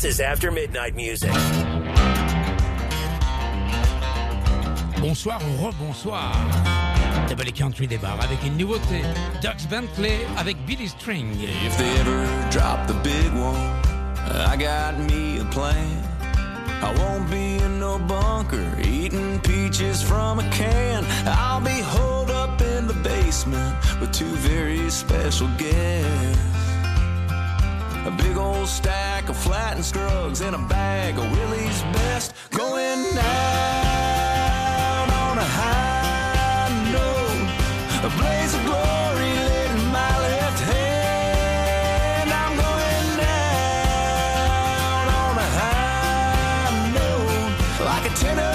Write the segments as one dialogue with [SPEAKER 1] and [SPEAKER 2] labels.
[SPEAKER 1] This is
[SPEAKER 2] After Midnight Music.
[SPEAKER 3] Bonsoir ou rebonsoir. W Country débarre avec une nouveauté. Dierks Bentley avec Billy String.
[SPEAKER 4] If they ever drop the big one, I got me a plan. I won't be in no bunker eating peaches from a can. I'll be holed up in the basement with two very special guests. A big old stack of Flatt and Scruggs and a bag of Willie's best. Going down on a high note. A blaze of glory lit in my left hand. I'm going down on a high note. Like a tenor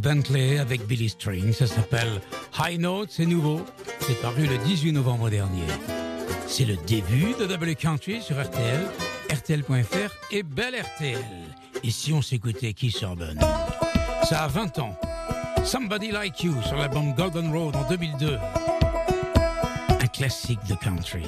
[SPEAKER 3] Bentley avec Billy String. Ça s'appelle High Notes, c'est nouveau. C'est paru le 18 novembre dernier. C'est le début de Double Country sur RTL, RTL.fr et Belle RTL. Et si on s'écoutait Keith Urban? Ça a 20 ans. Somebody Like You sur l'album Golden Road en 2002. Un classique de country.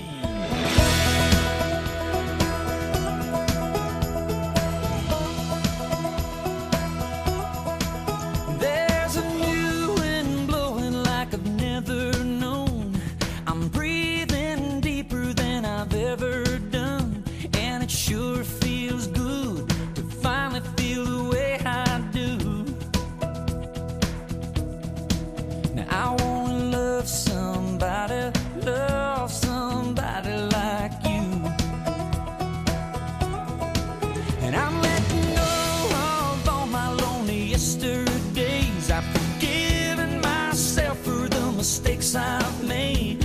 [SPEAKER 5] mistakes I've made.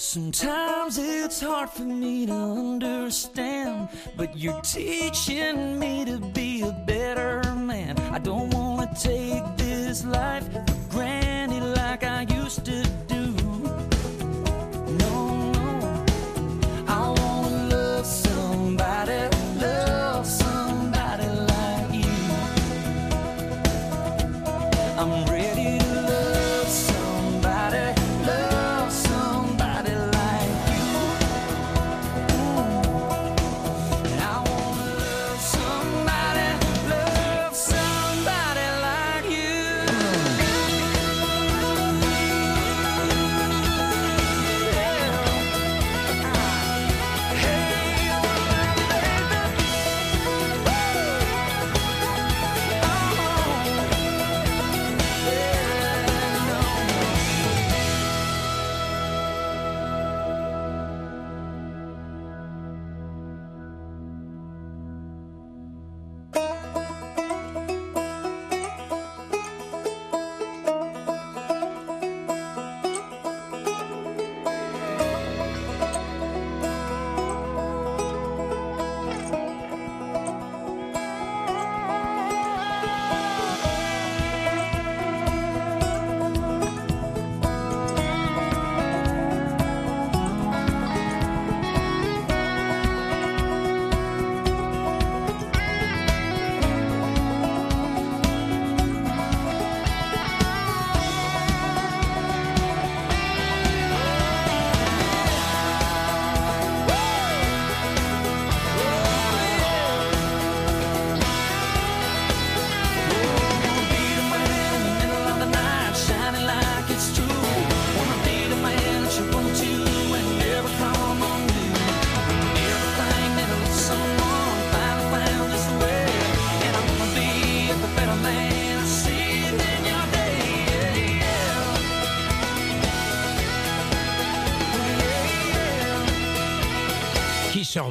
[SPEAKER 5] Sometimes it's hard for me to understand, but you're teaching me to be a better man. I don't want to take this life for granted like I used to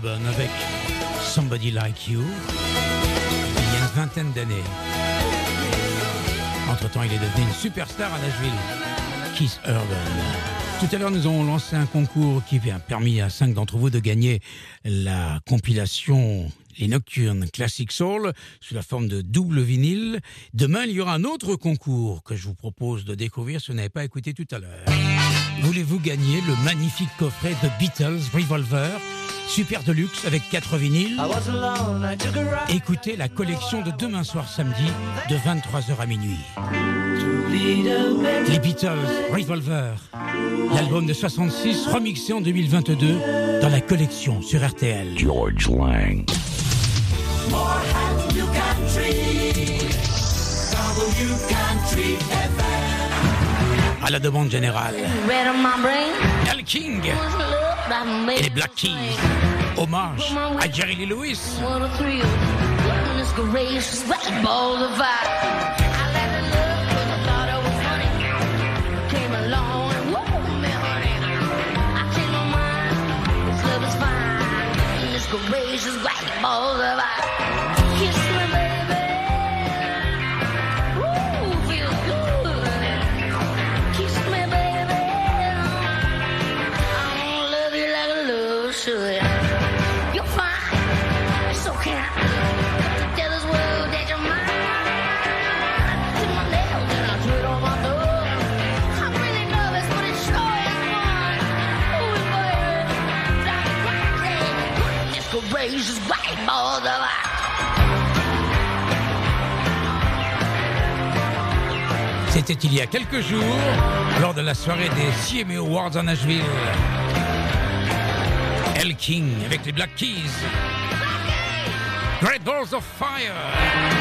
[SPEAKER 6] Avec Somebody Like You, il y a une vingtaine d'années. Entre-temps, il est devenu une superstar à Nashville. Keith Urban. Tout à l'heure, nous avons lancé un concours qui a permis à cinq d'entre vous de gagner la compilation Les Nocturnes Classic Soul sous la forme de double vinyle. Demain, il y aura un autre concours que je vous propose de découvrir si vous n'avez pas écouté tout à l'heure. Voulez-vous gagner le magnifique coffret de Beatles Revolver Super Deluxe avec 4 vinyles. Écoutez la collection de demain soir samedi de 23h à minuit. Les Beatles Revolver, l'album de 66 remixé en 2022 dans la collection sur RTL.
[SPEAKER 7] George Lang.
[SPEAKER 6] À la demande générale, Al King et les Black Keys. Hommage à Jerry Lee Lewis. C'était il y a quelques jours, lors de la soirée des CMA Awards à Nashville. El King avec les Black Keys. Great Balls of Fire.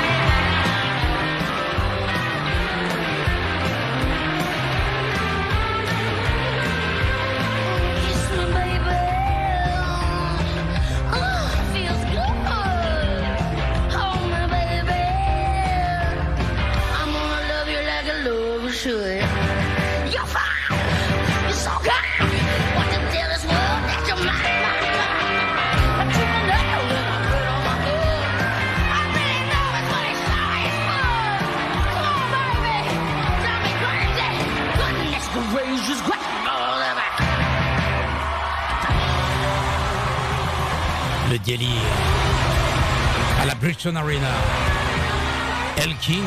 [SPEAKER 6] À la Bridgestone Arena. El King,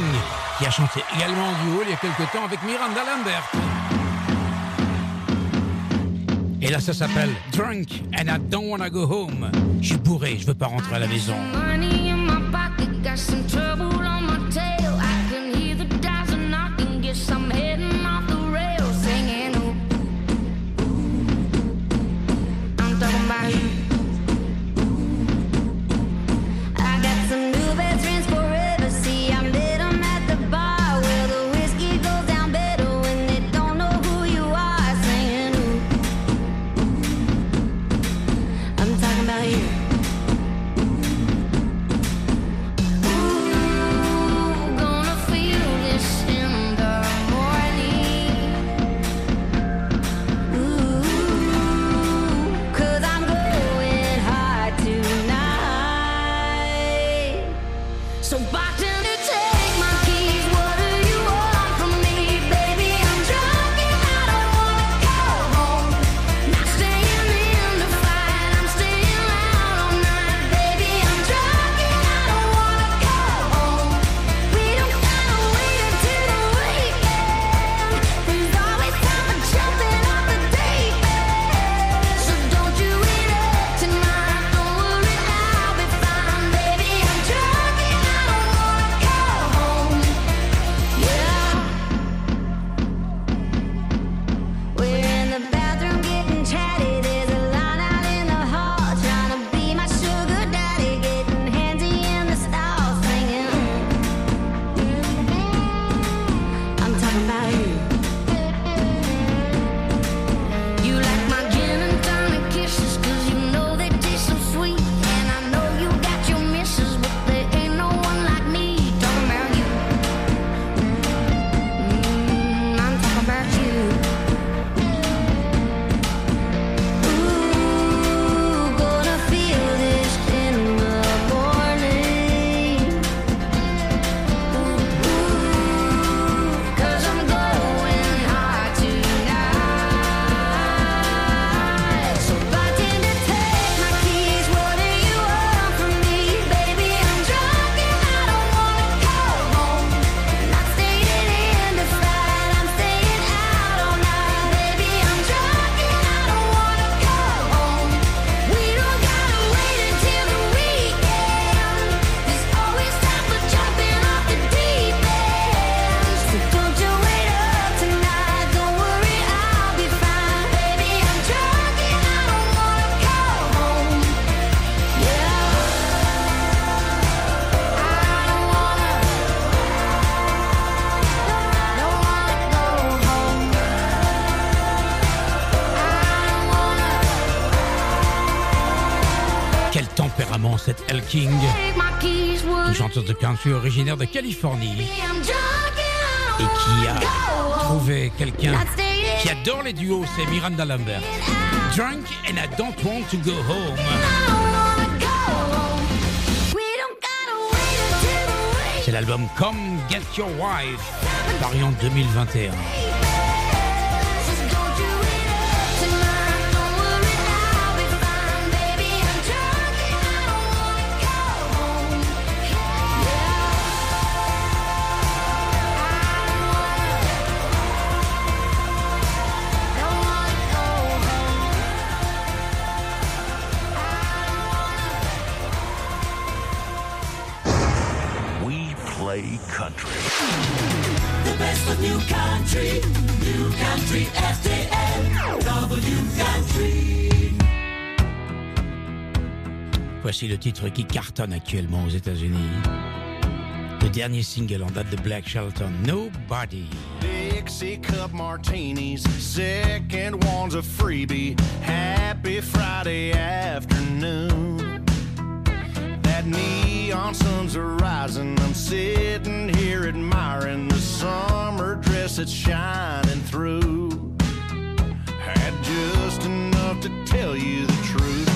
[SPEAKER 6] qui a chanté également en duo il y a quelque temps avec Miranda Lambert. Et là, ça s'appelle Drunk and I Don't Wanna Go Home. Je suis bourré, je veux pas rentrer à la maison.
[SPEAKER 3] De country originaire de Californie et qui a trouvé quelqu'un qui adore les duos, c'est Miranda Lambert. Drunk and I don't want to go home. C'est l'album Come Get Your Wife, paru en 2021. Voici le titre qui cartonne actuellement aux États-Unis. Le dernier single en date de Black Shelton, Nobody.
[SPEAKER 8] Dixie cup martinis, second one's a freebie. Happy Friday afternoon. That neon sun's are rising. I'm sitting here admiring the summer dress that's shining through. Had just enough to tell you the truth.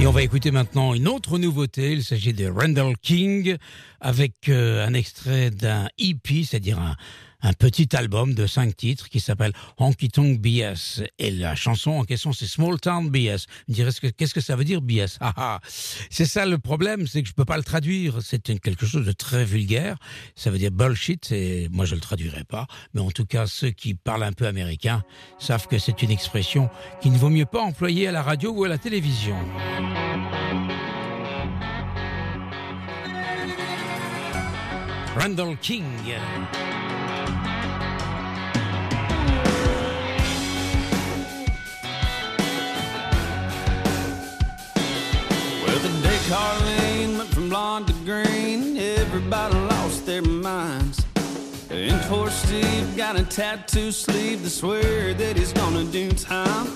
[SPEAKER 3] Et on va écouter maintenant une autre nouveauté. Il s'agit de Randall King avec euh, un extrait d'un EP, c'est-à-dire un, un petit album de cinq titres qui s'appelle Honky Tonk BS. Et la chanson en question, c'est Small Town BS. Vous me direz, ce que- qu'est-ce que ça veut dire BS Ah, ah. C'est ça le problème, c'est que je peux pas le traduire. C'est quelque chose de très vulgaire. Ça veut dire bullshit, et moi je le traduirai pas. Mais en tout cas, ceux qui parlent un peu américain savent que c'est une expression qu'il ne vaut mieux pas employer à la radio ou à la télévision. Randall King.
[SPEAKER 9] Carlene went from blonde to green, everybody lost their minds. And toward
[SPEAKER 5] got a tattoo sleeve to swear that he's gonna do time.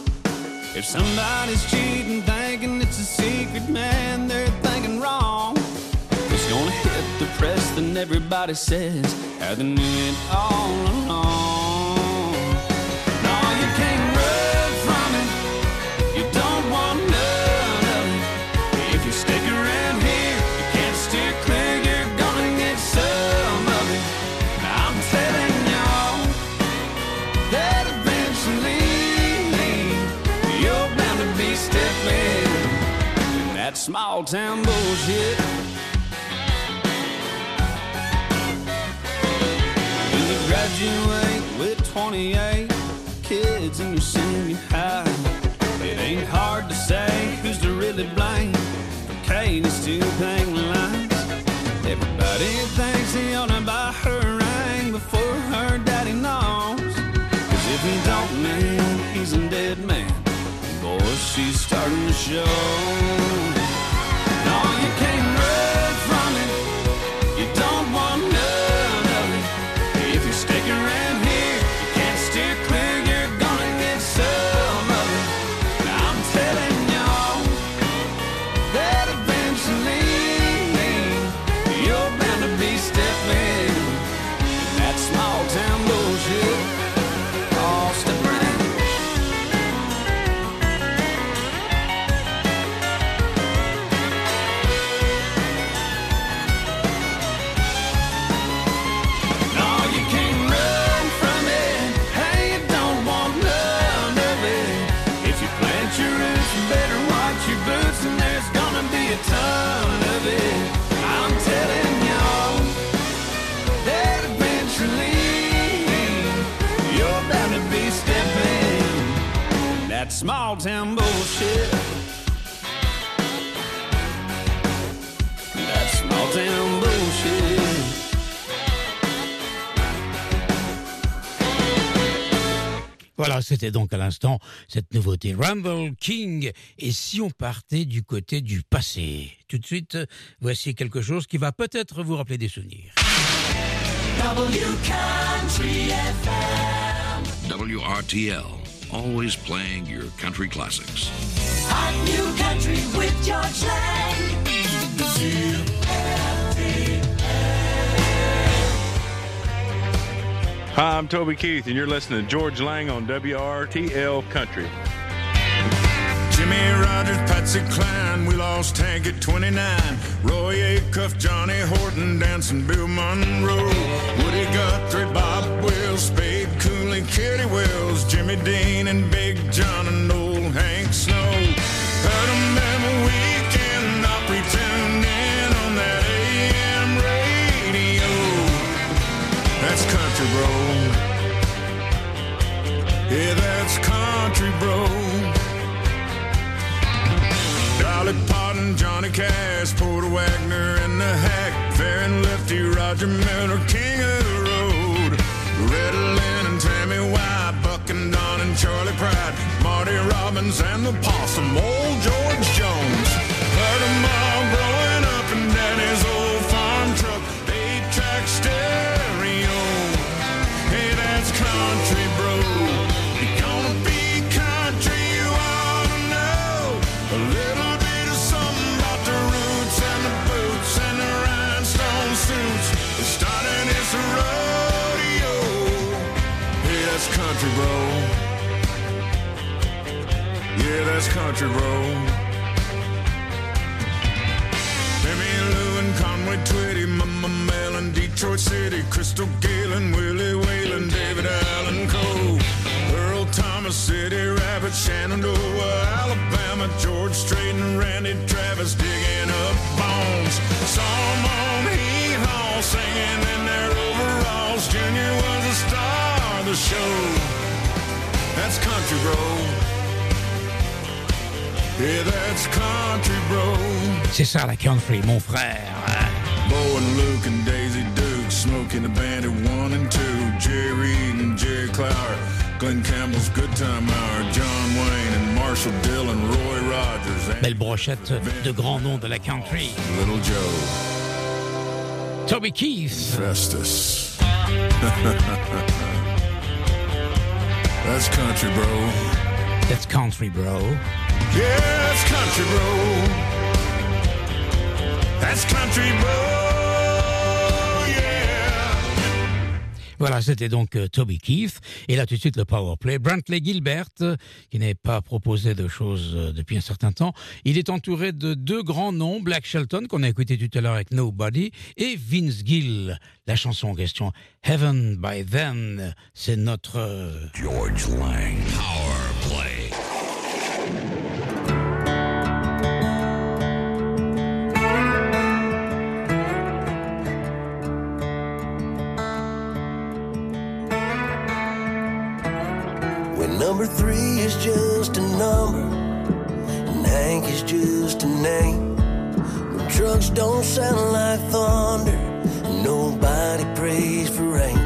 [SPEAKER 5] If somebody's cheating, thinking it's a secret, man, they're thinking wrong. It's gonna hit the press, then everybody says how they knew it all along. Small town bullshit. When you graduate with 28 kids and you're high, it ain't hard to say who's to really blame for Katie's two paying lines. Everybody thinks he ought to buy her a ring before her daddy knows. Cause if he don't, man, he's a dead man. Boy, she's starting to show. That small town bullshit. That small town bullshit.
[SPEAKER 3] Voilà, c'était donc à l'instant cette nouveauté Rumble King. Et si on partait du côté du passé? Tout de suite, voici quelque chose qui va peut-être vous rappeler des souvenirs.
[SPEAKER 10] WRTL, always playing your country classics.
[SPEAKER 11] Hot new country with Georges Lang.
[SPEAKER 12] Hi, I'm Toby Keith, and you're listening to Georges Lang on WRTL Country.
[SPEAKER 13] Jimmie Rodgers, Patsy Cline, we lost Hank at 29. Roy Acuff, Johnny Horton, dancing Bill Monroe. Woody Guthrie, Bob Wills, Spade Kitty Wells, Jimmy Dean, and Big John, and old Hank Snow. Heard 'em every weekend, Opry tuned in on that AM radio. That's country, bro. Yeah, that's country, bro. Dolly Parton, Johnny Cash, Porter Wagoner, and the Hag, Fair and Lefty, Roger Miller, King of the Road, Tammy Wynette, Buck and Don and Charley Pride, Marty Robbins and the Possum, old George Jones. Heard That's country, bro. Jimmy Lou and Conway Twitty, Mama Mel and Detroit City, Crystal Galen, Willie Whalen, David Allan Coe, Earl Thomas, Eddie Rabbitt, Shenandoah, Alabama, George Strait and Randy Travis digging up bones. 'em on Hee Haw singing in their overalls. Junior was a star of the show. That's country, bro.
[SPEAKER 3] C'est ça la country, mon frère.
[SPEAKER 13] Bo and Luke and Daisy Duke smoking the band at one and two. Jerry Reed and Jerry Clower, Glenn Campbell's Good Time Hour, John Wayne and Marshall Dillon, Roy Rogers,
[SPEAKER 3] Belle brochette de grands noms de la country.
[SPEAKER 13] Little Joe.
[SPEAKER 3] Toby Keith.
[SPEAKER 13] Festus. That's country, bro.
[SPEAKER 3] That's country, bro.
[SPEAKER 13] Yeah, that's country, bro. That's country, bro.
[SPEAKER 3] Voilà, c'était donc euh, Toby Keith. Et là, tout de suite, le power play. Brantley Gilbert, euh, qui n'est pas proposé de choses euh, depuis un certain temps. Il est entouré de deux grands noms, Black Shelton, qu'on a écouté tout à l'heure avec Nobody, et Vince Gill. La chanson en question, Heaven by Then, c'est notre...
[SPEAKER 14] George Lang. Power
[SPEAKER 15] number three is just a number and Hank is just a name. When trucks don't sound like thunder and nobody prays for rain.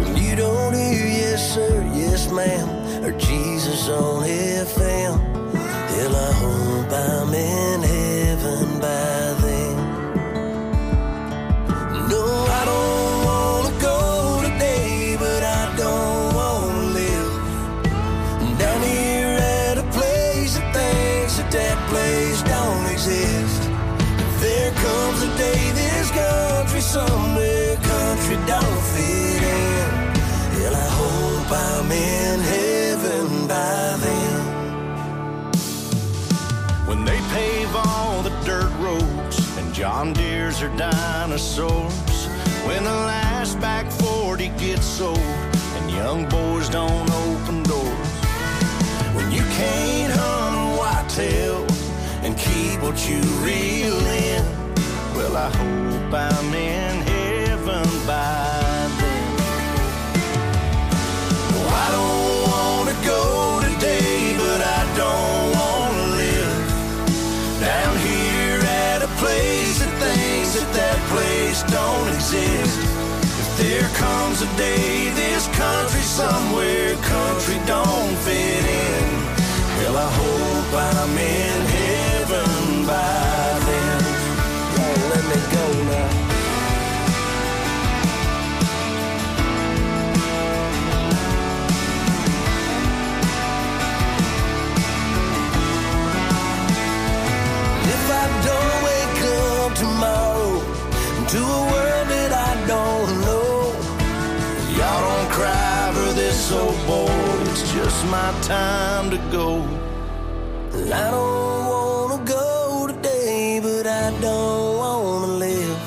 [SPEAKER 15] When you don't hear yes sir, yes ma'am, or Jesus on FM. Hell, I hope I'm in
[SPEAKER 8] Deere's are dinosaurs. When the last back 40 gets sold and young boys don't open doors. When you can't hunt a whitetail and keep what you reel in. Well, I hope I'm in heaven by place don't exist. If there comes a day this country somewhere country don't fit in, well I hope I'm in heaven by my time to go.
[SPEAKER 15] I don't wanna go today, but I don't wanna live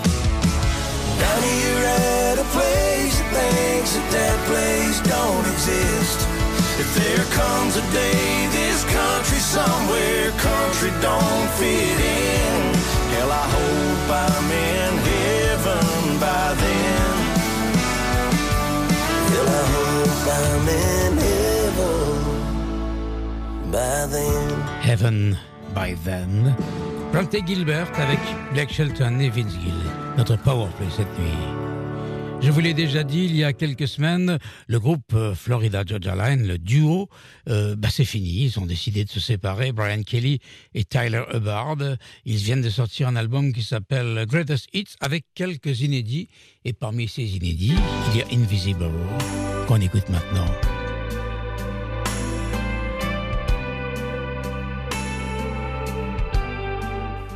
[SPEAKER 15] down here at a place that thinks that that place don't exist.
[SPEAKER 8] If there comes a day this country somewhere country don't fit in, Heaven by Then.
[SPEAKER 3] Brantley Gilbert avec Black Shelton et Vince Gill. Notre powerplay cette nuit. Je vous l'ai déjà dit il y a quelques semaines, le groupe euh, Florida Georgia Line, le duo, euh, bah c'est fini. Ils ont décidé de se séparer. Brian Kelly et Tyler Hubbard. Ils viennent de sortir un album qui s'appelle Greatest Hits avec quelques inédits. Et parmi ces inédits, il y a Invisible qu'on écoute maintenant.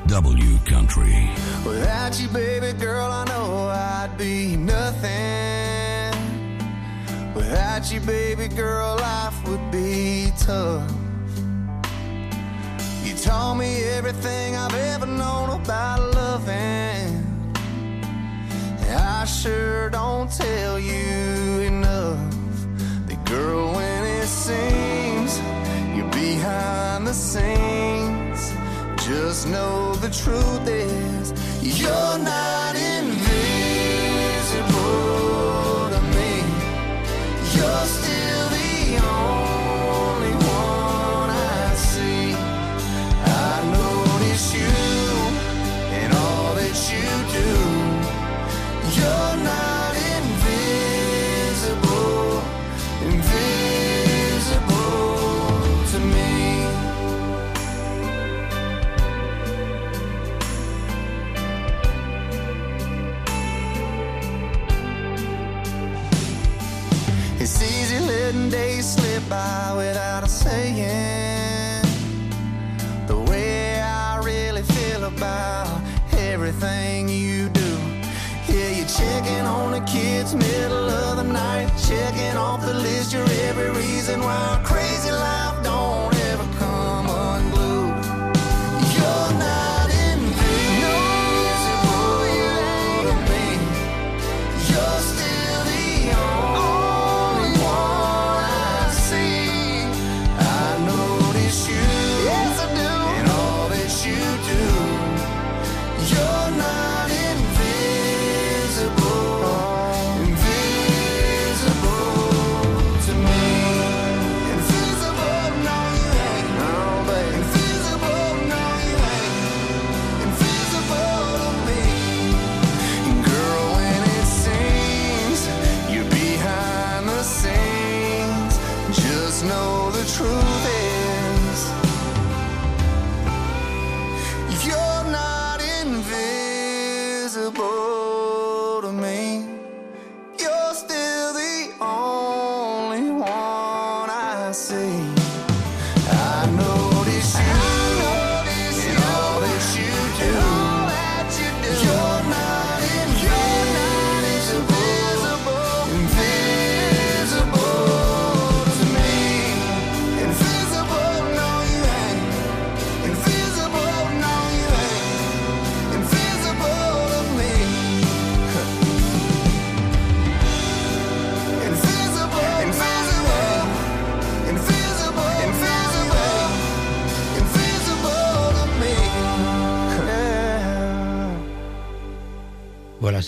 [SPEAKER 14] W Country.
[SPEAKER 16] Without you, baby girl, I know I'd be nothing. Without you, baby girl, life would be tough. You taught me everything I've ever known about loving. I sure don't tell you enough. The girl, when it seems you're behind the scenes, just know the truth is you're not invisible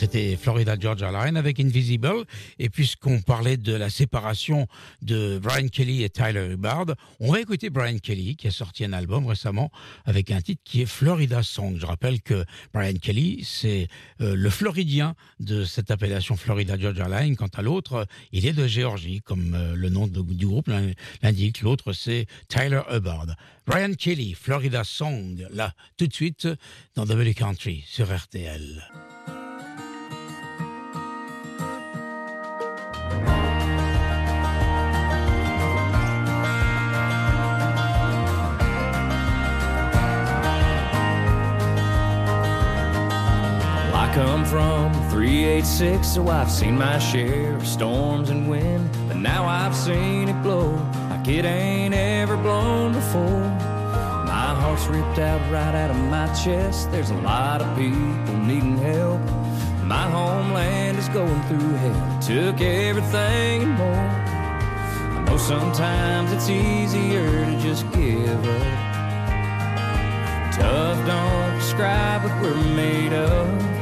[SPEAKER 3] c'était Florida Georgia Line avec Invisible. Et puisqu'on parlait de la séparation de Brian Kelly et Tyler Hubbard, on va écouter Brian Kelly qui a sorti un album récemment avec un titre qui est Florida Song. Je rappelle que Brian Kelly, c'est euh, le Floridien de cette appellation Florida Georgia Line. Quant à l'autre, il est de Géorgie, comme euh, le nom du groupe l'in- l'indique. L'autre, c'est Tyler Hubbard. Brian Kelly, Florida Song, là, tout de suite, dans W Country, sur RTL.
[SPEAKER 5] Come from 386, so I've seen my share of storms and wind. But now I've seen it blow like it ain't ever blown before. My heart's ripped out right out of my chest. There's a lot of people needing help. My homeland is going through hell. Took everything and more. I know sometimes it's easier to just give up. Tough don't describe what we're made of.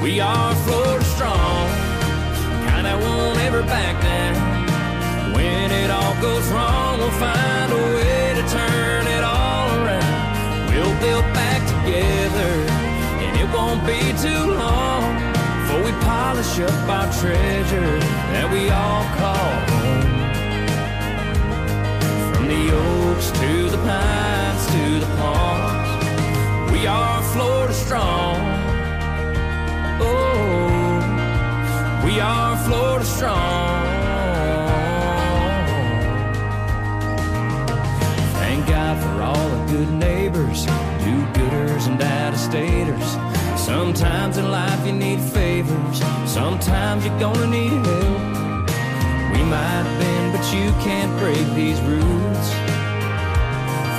[SPEAKER 5] We are Florida strong, kind that won't ever back down. When it all goes wrong, we'll find a way to turn it all around. We'll build back together, and it won't be too long before we polish up our treasure that we all call home. From the oaks to the pines to the palms, we are Florida strong. We are Florida strong. Thank God for all the good neighbors, do-gooders and out-of-staters. Sometimes in life you need favors, sometimes you're gonna need help. We might bend, but you can't break these roots.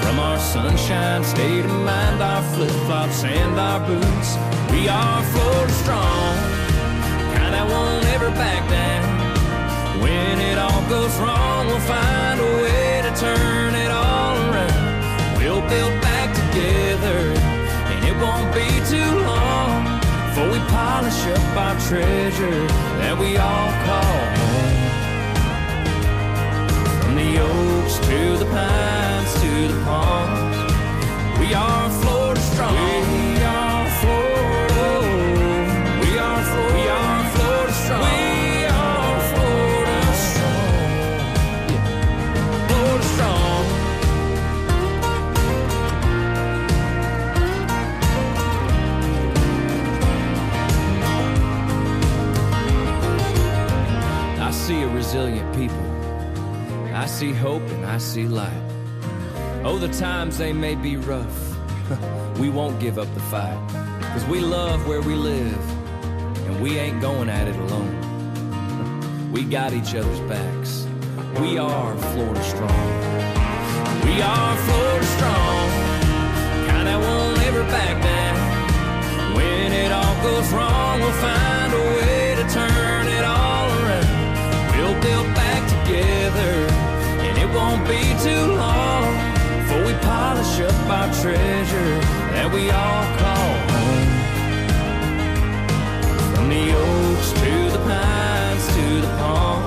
[SPEAKER 5] From our sunshine state of mind, our flip-flops and our boots, we are Florida strong, kind that won't ever back down. When it all goes wrong, we'll find a way to turn it all around. We'll build back together, and it won't be too long before we polish up our treasure that we all call home. From the oaks to the pines to the palms, we are Florida strong. I see hope and I see light. Oh, the times they may be rough. we won't give up the fight. Cause we love where we live. And we ain't going at it alone. we got each other's backs. We are Florida strong. We are Florida strong. Kind that won't ever back down. When it all goes wrong, we'll find a way to turn it all around. We'll build back together, won't be too long before we polish up our treasure that we all call home. From the oaks to the pines to the palm,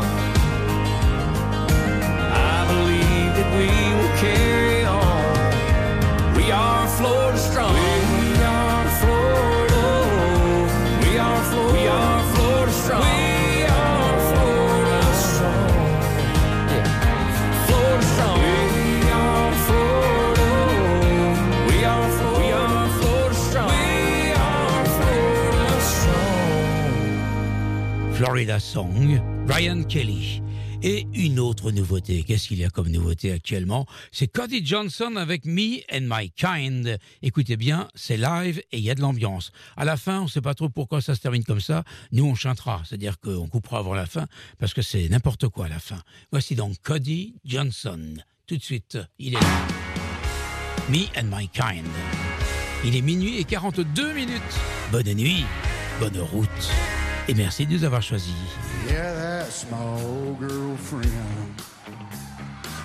[SPEAKER 5] I believe that we will carry Florida
[SPEAKER 3] Song, Brian Kelly. Et une autre nouveauté, qu'est-ce qu'il y a comme nouveauté actuellement? C'est Cody Johnson avec Me and My Kind. Écoutez bien, c'est live et il y a de l'ambiance. À la fin, on ne sait pas trop pourquoi ça se termine comme ça. Nous, on chantera, c'est-à-dire qu'on coupera avant la fin, parce que c'est n'importe quoi à la fin. Voici donc Cody Johnson. Tout de suite, il est là. Me and My Kind. Il est minuit et 42 minutes. Bonne nuit, bonne route. Et merci de nous avoir choisis.
[SPEAKER 17] Yeah, that's my old girlfriend.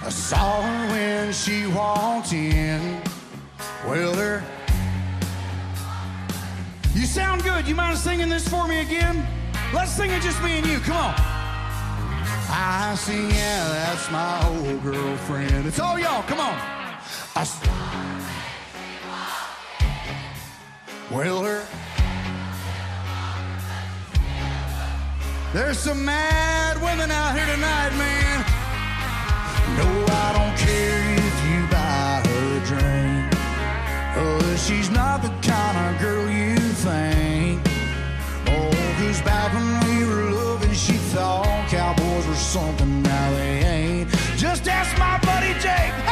[SPEAKER 17] I saw her when she walked in. Well, there. You sound good. You mind singing this for me again? Let's sing it just me and you. Come on. I sing, yeah, that's my old girlfriend. It's all y'all. Come on. I s- well, there. There's some mad women out here tonight, man. No, I don't care if you buy her a drink. Oh, she's not the kind of girl you think. Oh, cause back when we were loving, she thought cowboys were something, now they ain't. Just ask my buddy Jake.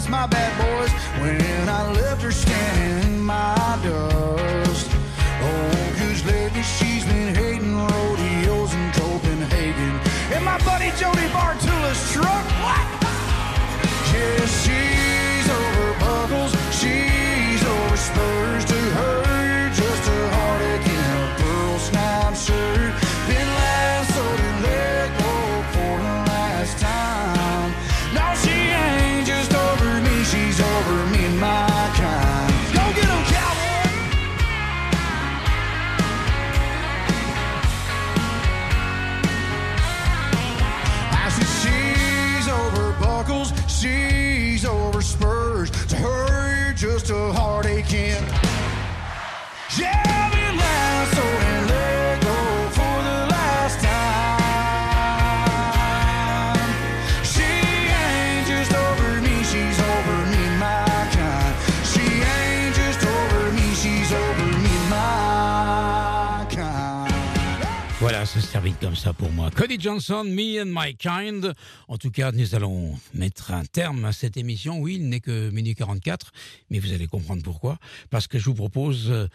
[SPEAKER 17] That's my bad, boys. When I left her standing in my dust. Oh, cause lately she's been hating rodeos in Copenhagen. And my buddy Jody Bartula's truck. What? Yeah, she's over spurs. To her, just a
[SPEAKER 3] Termine comme ça pour moi. Cody Johnson, Me and My Kind. En tout cas, nous allons mettre un terme à cette émission. Oui, il n'est que minuit 44, mais vous allez comprendre pourquoi. Parce que je vous propose euh,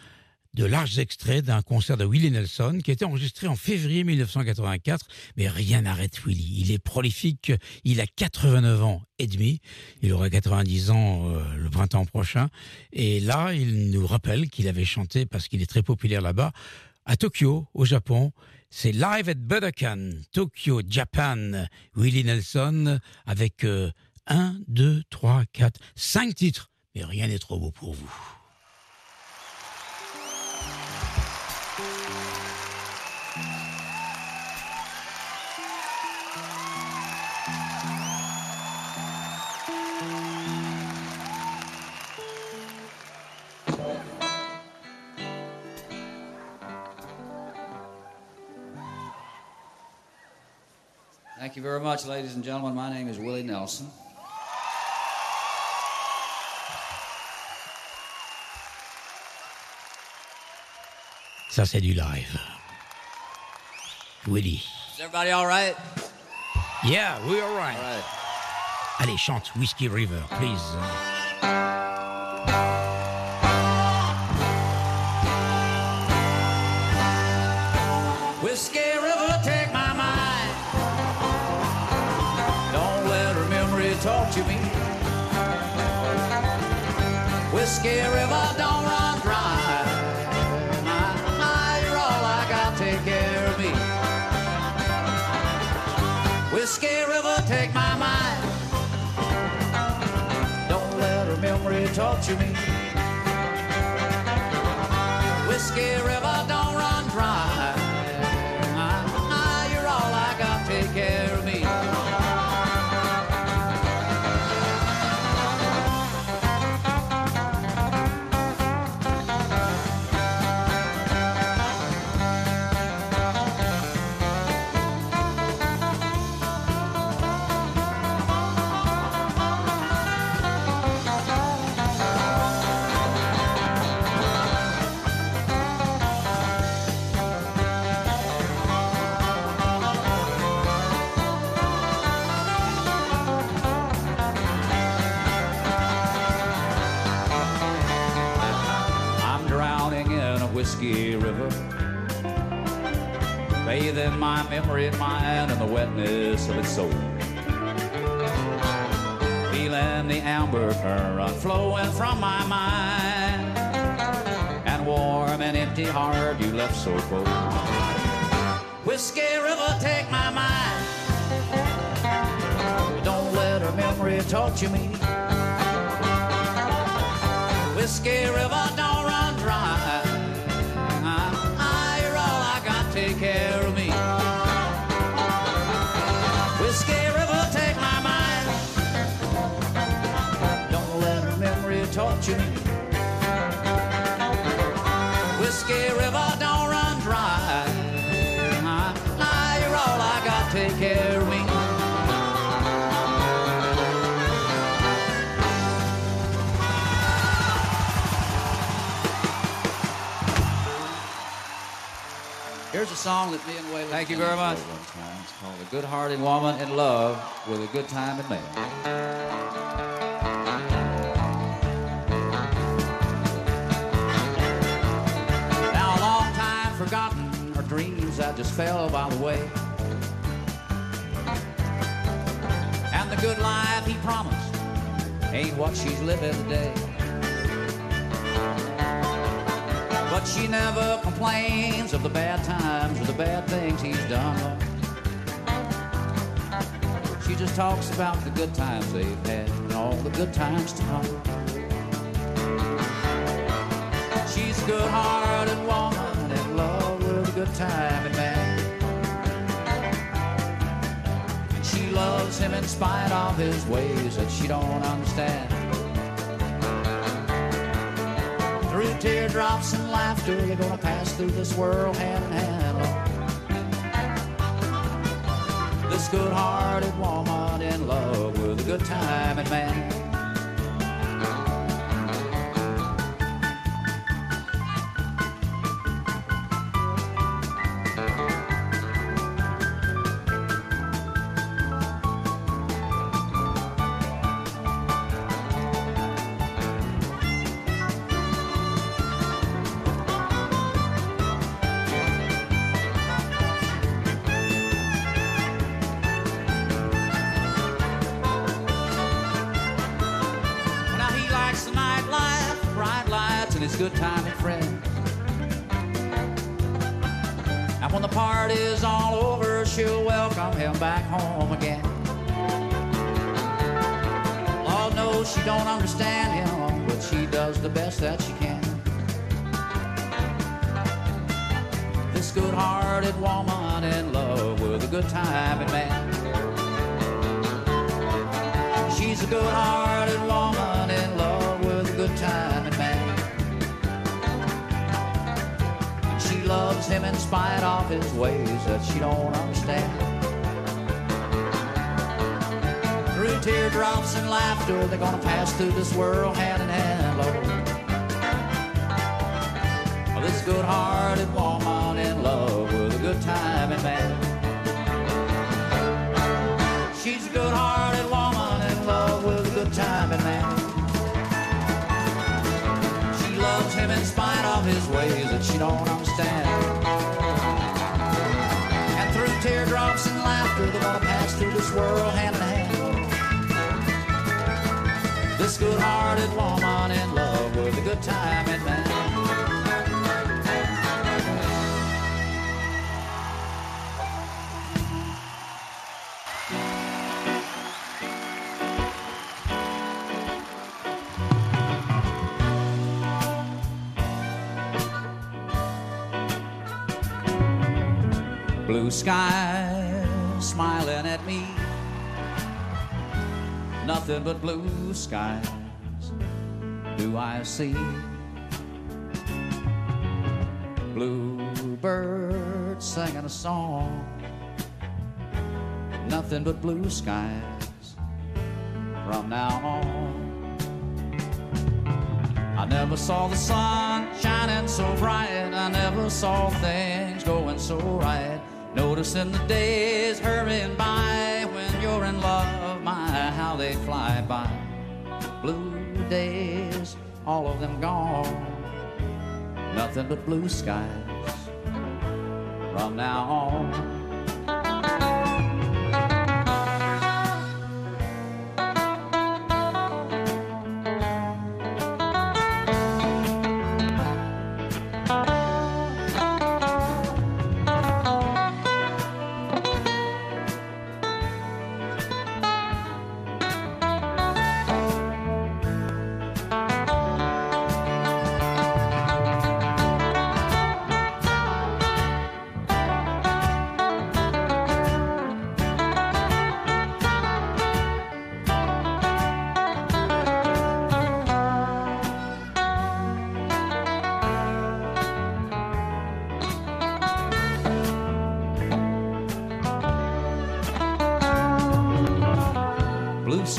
[SPEAKER 3] de larges extraits d'un concert de Willie Nelson qui a été enregistré en février 1984. Mais rien n'arrête Willie. Il est prolifique. Il a 89 ans et demi. Il aura 90 ans euh, le printemps prochain. Et là, il nous rappelle qu'il avait chanté, parce qu'il est très populaire là-bas, à Tokyo, au Japon. C'est Live at Budokan, Tokyo, Japan. Willie Nelson avec euh, 1, 2, 3, 4, 5 titres. Mais rien n'est trop beau pour vous.
[SPEAKER 18] Thank you very much, ladies and gentlemen. My name is Willie Nelson.
[SPEAKER 3] Ça, c'est du live. Willie.
[SPEAKER 18] Is everybody all right?
[SPEAKER 3] Yeah, we're all right. Allez, chante Whiskey River, please.
[SPEAKER 18] Whiskey River, don't run dry. My, you're all I got, take care of me. Whiskey River, take my mind. Don't let her memory talk to me. Whiskey River, my memory and mind and the wetness of its soul. Feeling the amber current flowing from my mind, and warm and empty heart you left so cold. Whiskey river, take my mind. Don't let her memory talk to me. Whiskey River don't run dry. A song that me and Waylon. Thank you very much. It's called "A Good-Hearted Woman in Love with a Good Time in May." Now a long time forgotten her dreams that just fell by the way, and the good life he promised ain't what she's living today. She never complains of the bad times or the bad things he's done. She just talks about the good times they've had and all the good times to come. She's a good-hearted woman in love with a good time man. She loves him in spite of his ways that she don't understand. Teardrops and laughter, you're gonna pass through this world hand in hand. This good-hearted woman in love with a good time and man. Good time and friends. And when the party's all over, she'll welcome him back home again. Lord knows she don't understand him, but she does the best that she can. This good-hearted woman in love with a good time man. She's a good-hearted woman Him in spite of his ways that she don't understand. Through teardrops and laughter, they're gonna pass through this world hand in hand, Lord. This good-hearted woman in love with a good time and man. She's a good-hearted woman in love with a good time and man. She loves him in spite of his ways that she don't understand. And through teardrops and laughter, they're gonna pass through this world hand in hand. This good-hearted woman sky smiling at me. Nothing but blue skies do I see. Bluebirds singing a song. Nothing but blue skies from now on. I never saw the sun shining so bright. I never saw things going so right. Noticing the days hurrying by when you're in love. My, how they fly by. Blue days, all of them gone. Nothing but blue skies from now on.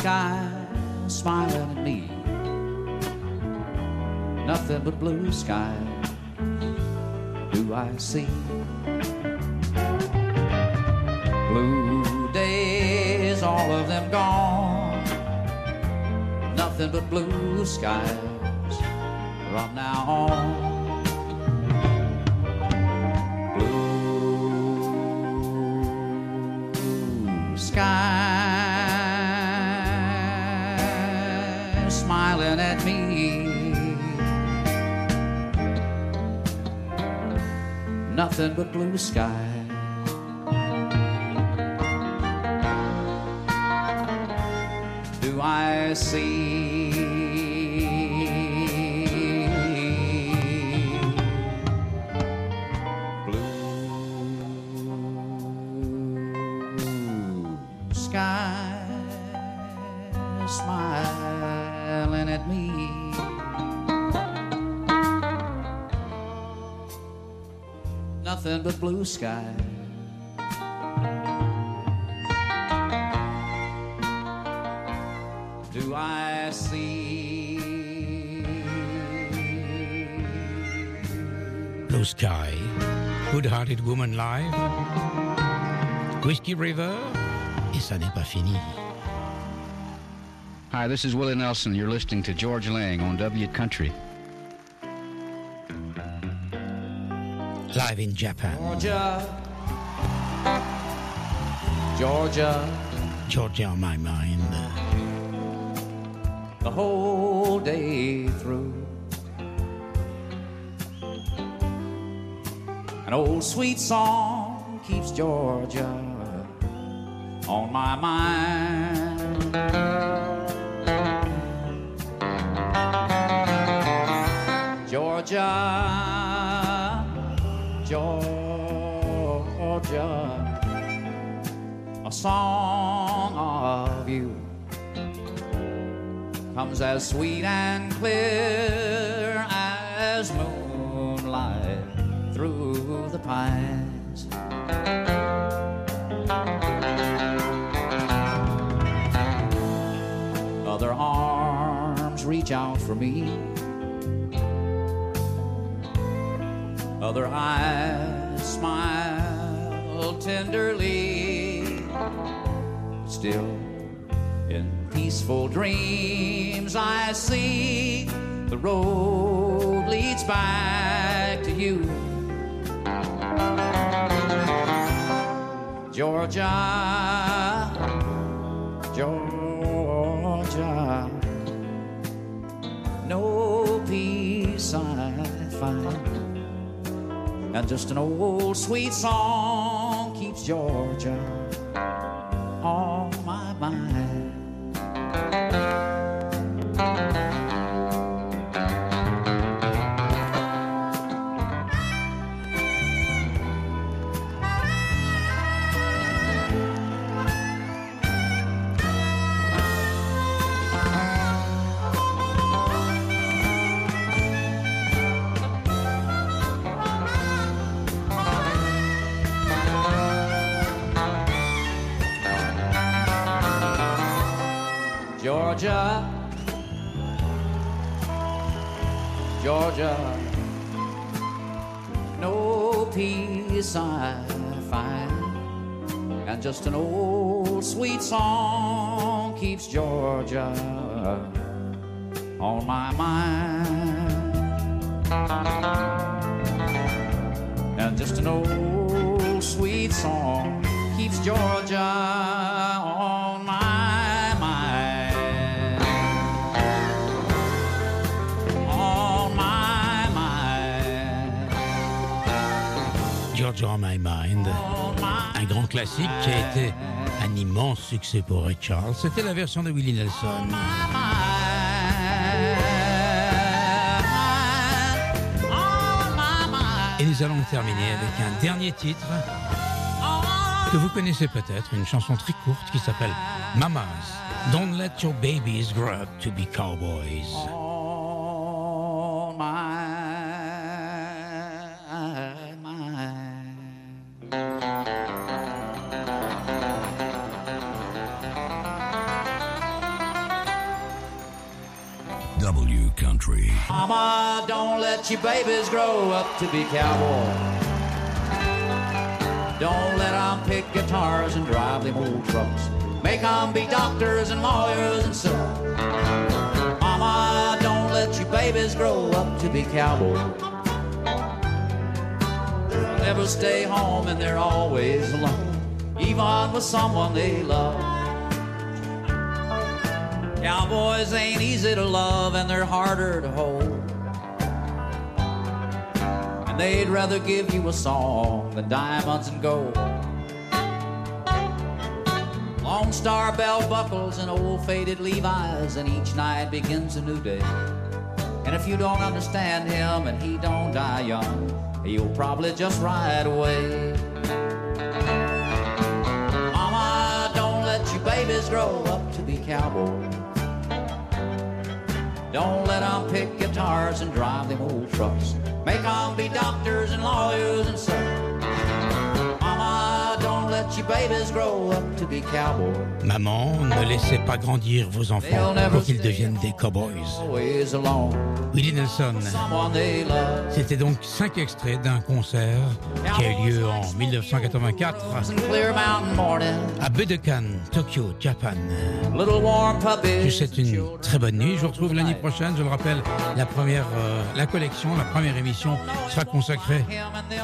[SPEAKER 18] Sky smiling at me. Nothing but blue sky do I see. Blue days, all of them gone. Nothing but blue skies from now on. Nothing but blue sky. Do I see? Sky,
[SPEAKER 3] Good Hearted Woman Live, Whiskey River, et ça n'est pas fini.
[SPEAKER 19] Hi, this is Willie Nelson. You're listening to Georges Lang on W Country.
[SPEAKER 3] Live in Japan.
[SPEAKER 18] Georgia, Georgia,
[SPEAKER 3] Georgia on my mind.
[SPEAKER 18] the whole day through. An old sweet song keeps Georgia on my mind. Georgia, Georgia, a song of you comes as sweet and clear as through the pines. Other arms reach out for me. Other eyes smile tenderly. Still, in peaceful dreams, I see the road leads back to you. Georgia, Georgia, no peace I find, and just an old sweet song keeps Georgia on Georgia, Georgia, no peace I find, and just an old sweet song keeps Georgia on my mind, and just an old sweet song keeps Georgia
[SPEAKER 3] classique qui a été un immense succès pour Ray Charles. C'était la version de Willie Nelson. Et nous allons terminer avec un dernier titre que vous connaissez peut-être, une chanson très courte qui s'appelle Mamas. Don't let your babies grow up to be cowboys.
[SPEAKER 18] Let your babies grow up to be cowboys. Don't let them pick guitars and drive them old trucks. Make them be doctors and lawyers and so. Mama, don't let your babies grow up to be cowboys. They'll never stay home and they're always alone, even with someone they love. Cowboys ain't easy to love and they're harder to hold. They'd rather give you a song than diamonds and gold. Lone Star bell buckles and old faded Levi's, and each night begins a new day. And if you don't understand him and he don't die young, he'll probably just ride away. Mama, don't let your babies grow up to be cowboys. Don't let them pick guitars and drive them old trucks. Make them be doctors and lawyers and so.
[SPEAKER 3] Maman, ne laissez pas grandir vos enfants pour qu'ils deviennent des cowboys. Willie Nelson. C'était donc cinq extraits d'un concert qui a eu lieu en 1984
[SPEAKER 18] Clear mountain morning.
[SPEAKER 3] à Budokan, Tokyo, Japan. Je souhaite une très bonne nuit. Je vous retrouve l'année prochaine. Je le rappelle, la première, euh, la collection, la première émission sera consacrée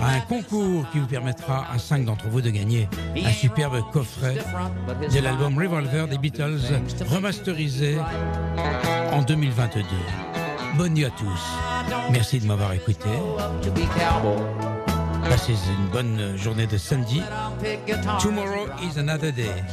[SPEAKER 3] à un concours qui vous permettra à cinq d'entre vous de gagner un superbe coffret de l'album Revolver des Beatles remasterisé en 2022. Bonne nuit à tous. Merci de m'avoir écouté. Passez une bonne journée de samedi. Tomorrow is another day.